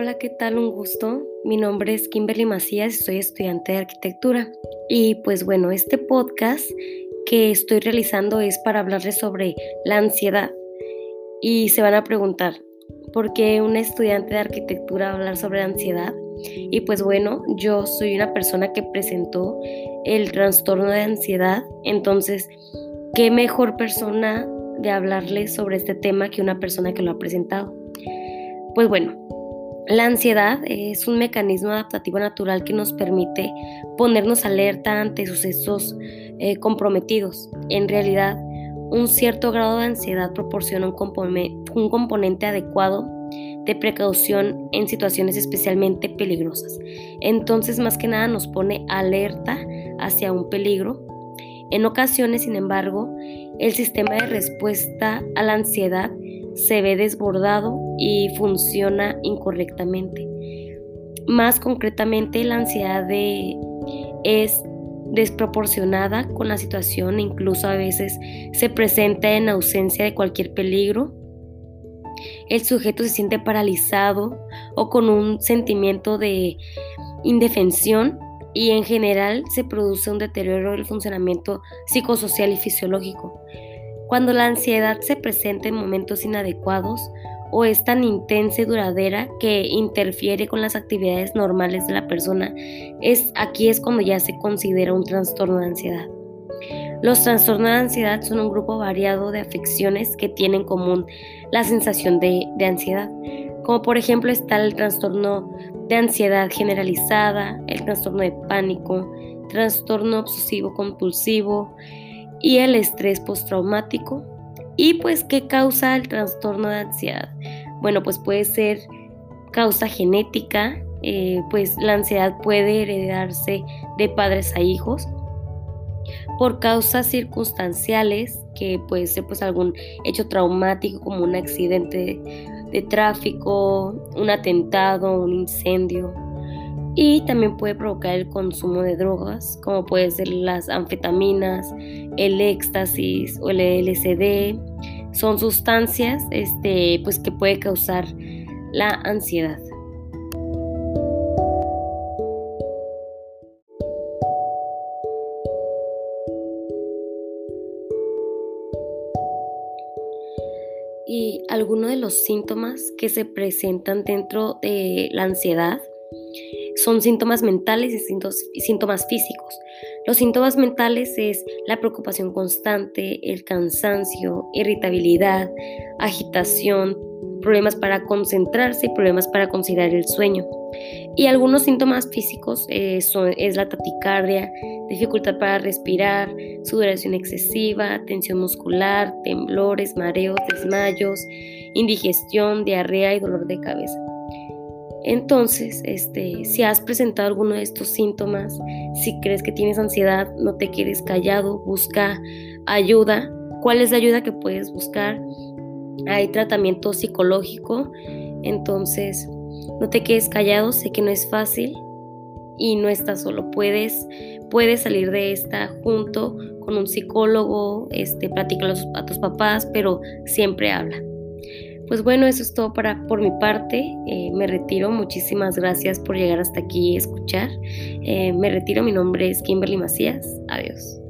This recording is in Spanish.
Hola, ¿qué tal? Un gusto. Mi nombre es Kimberly Macías, soy estudiante de arquitectura. Y pues bueno, este podcast que estoy realizando es para hablarles sobre la ansiedad. Y se van a preguntar, ¿por qué un estudiante de arquitectura va a hablar sobre ansiedad? Y pues bueno, yo soy una persona que presentó el trastorno de ansiedad, entonces, ¿qué mejor persona de hablarles sobre este tema que una persona que lo ha presentado? Pues bueno, la ansiedad es un mecanismo adaptativo natural que nos permite ponernos alerta ante sucesos eh, comprometidos. En realidad, un cierto grado de ansiedad proporciona un, un componente adecuado de precaución en situaciones especialmente peligrosas. Entonces, más que nada, nos pone alerta hacia un peligro. En ocasiones, sin embargo, el sistema de respuesta a la ansiedad se ve desbordado y funciona incorrectamente. Más concretamente, la ansiedad es desproporcionada con la situación, incluso a veces se presenta en ausencia de cualquier peligro. El sujeto se siente paralizado o con un sentimiento de indefensión y en general se produce un deterioro del funcionamiento psicosocial y fisiológico. Cuando la ansiedad se presenta en momentos inadecuados o es tan intensa y duradera que interfiere con las actividades normales de la persona, es, aquí es cuando ya se considera un trastorno de ansiedad. Los trastornos de ansiedad son un grupo variado de afecciones que tienen en común la sensación de, de ansiedad, como por ejemplo está el trastorno de ansiedad generalizada, el trastorno de pánico, trastorno obsesivo compulsivo, y el estrés postraumático. ¿Y pues qué causa el trastorno de ansiedad? Bueno, pues puede ser causa genética, eh, pues la ansiedad puede heredarse de padres a hijos por causas circunstanciales, que puede ser pues algún hecho traumático como un accidente de tráfico, un atentado, un incendio, y también puede provocar el consumo de drogas, como puede ser las anfetaminas, el éxtasis o el LSD. Son sustancias este, pues, que puede causar la ansiedad. Y algunos de los síntomas que se presentan dentro de la ansiedad son síntomas mentales y síntomas físicos. Los síntomas mentales es la preocupación constante, el cansancio, irritabilidad, agitación, problemas para concentrarse y problemas para conciliar el sueño. Y algunos síntomas físicos eh, son, es la taticardia, dificultad para respirar, sudoración excesiva, tensión muscular, temblores, mareos, desmayos, indigestión, diarrea y dolor de cabeza. Entonces, este, si has presentado alguno de estos síntomas, si crees que tienes ansiedad, no te quedes callado, busca ayuda. ¿Cuál es la ayuda que puedes buscar? Hay tratamiento psicológico, entonces no te quedes callado, sé que no es fácil y no estás solo, puedes, puedes salir de esta junto con un psicólogo, este, a tus papás, pero siempre habla. Pues bueno, eso es todo para, por mi parte. Eh, me retiro. Muchísimas gracias por llegar hasta aquí y escuchar. Eh, me retiro. Mi nombre es Kimberly Macías. Adiós.